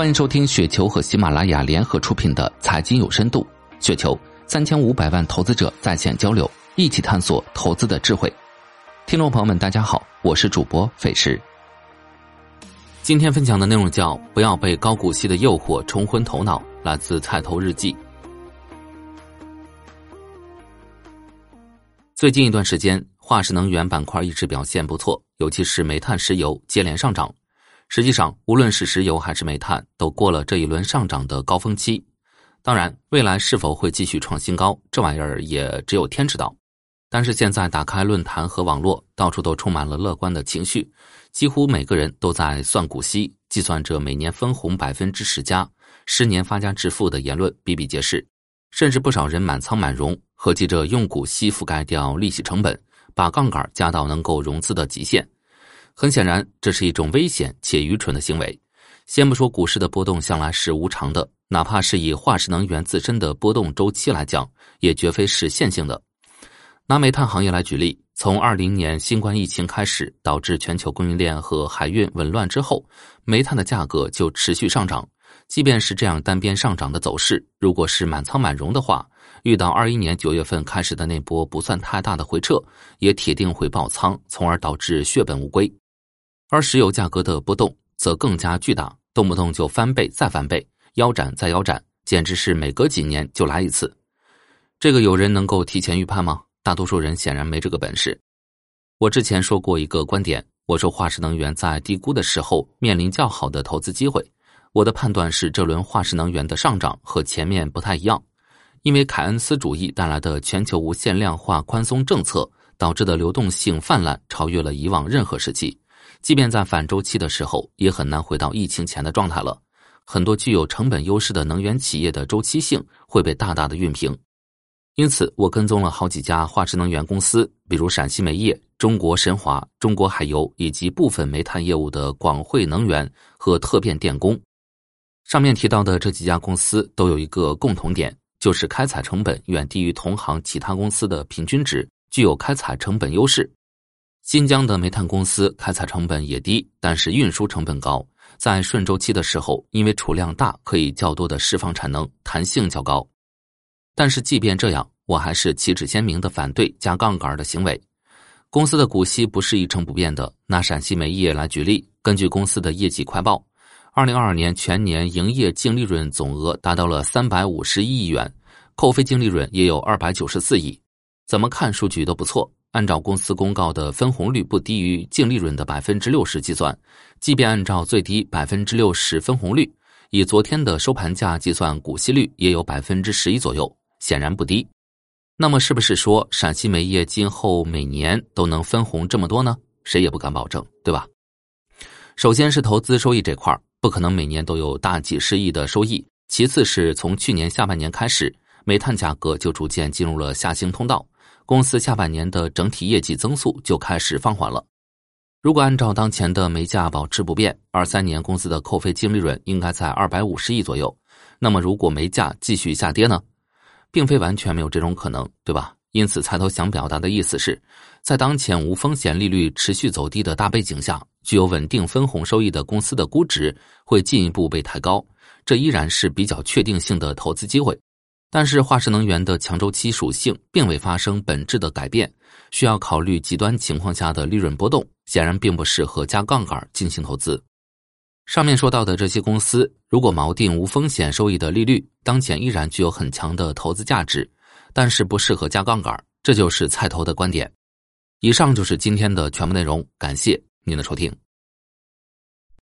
欢迎收听雪球和喜马拉雅联合出品的《财经有深度》，雪球三千五百万投资者在线交流，一起探索投资的智慧。听众朋友们，大家好，我是主播费时。今天分享的内容叫“不要被高股息的诱惑冲昏头脑”，来自菜头日记。最近一段时间，化石能源板块一直表现不错，尤其是煤炭、石油接连上涨。实际上，无论是石油还是煤炭，都过了这一轮上涨的高峰期。当然，未来是否会继续创新高，这玩意儿也只有天知道。但是现在打开论坛和网络，到处都充满了乐观的情绪，几乎每个人都在算股息，计算着每年分红百分之十加，十年发家致富的言论比比皆是。甚至不少人满仓满融，合计着用股息覆盖掉利息成本，把杠杆加到能够融资的极限。很显然，这是一种危险且愚蠢的行为。先不说股市的波动向来是无常的，哪怕是以化石能源自身的波动周期来讲，也绝非是线性的。拿煤炭行业来举例，从二零年新冠疫情开始，导致全球供应链和海运紊乱之后，煤炭的价格就持续上涨。即便是这样单边上涨的走势，如果是满仓满融的话，遇到二一年九月份开始的那波不算太大的回撤，也铁定会爆仓，从而导致血本无归。而石油价格的波动则更加巨大，动不动就翻倍再翻倍，腰斩再腰斩，简直是每隔几年就来一次。这个有人能够提前预判吗？大多数人显然没这个本事。我之前说过一个观点，我说化石能源在低估的时候面临较好的投资机会。我的判断是，这轮化石能源的上涨和前面不太一样，因为凯恩斯主义带来的全球无限量化宽松政策导致的流动性泛滥，超越了以往任何时期。即便在反周期的时候，也很难回到疫情前的状态了。很多具有成本优势的能源企业的周期性会被大大的熨平。因此，我跟踪了好几家化石能源公司，比如陕西煤业、中国神华、中国海油以及部分煤炭业务的广汇能源和特变电工。上面提到的这几家公司都有一个共同点，就是开采成本远低于同行其他公司的平均值，具有开采成本优势。新疆的煤炭公司开采成本也低，但是运输成本高。在顺周期的时候，因为储量大，可以较多的释放产能，弹性较高。但是即便这样，我还是旗帜鲜明的反对加杠杆的行为。公司的股息不是一成不变的。拿陕西煤业来举例，根据公司的业绩快报，二零二二年全年营业净利润总额达到了三百五十一亿元，扣非净利润也有二百九十四亿。怎么看数据都不错。按照公司公告的分红率不低于净利润的百分之六十计算，即便按照最低百分之六十分红率，以昨天的收盘价计算，股息率也有百分之十一左右，显然不低。那么，是不是说陕西煤业今后每年都能分红这么多呢？谁也不敢保证，对吧？首先是投资收益这块不可能每年都有大几十亿的收益。其次是从去年下半年开始，煤炭价格就逐渐进入了下行通道。公司下半年的整体业绩增速就开始放缓了。如果按照当前的煤价保持不变，二三年公司的扣非净利润应该在二百五十亿左右。那么，如果煤价继续下跌呢？并非完全没有这种可能，对吧？因此，财头想表达的意思是，在当前无风险利率持续走低的大背景下，具有稳定分红收益的公司的估值会进一步被抬高，这依然是比较确定性的投资机会。但是化石能源的强周期属性并未发生本质的改变，需要考虑极端情况下的利润波动，显然并不适合加杠杆进行投资。上面说到的这些公司，如果锚定无风险收益的利率，当前依然具有很强的投资价值，但是不适合加杠杆，这就是菜头的观点。以上就是今天的全部内容，感谢您的收听。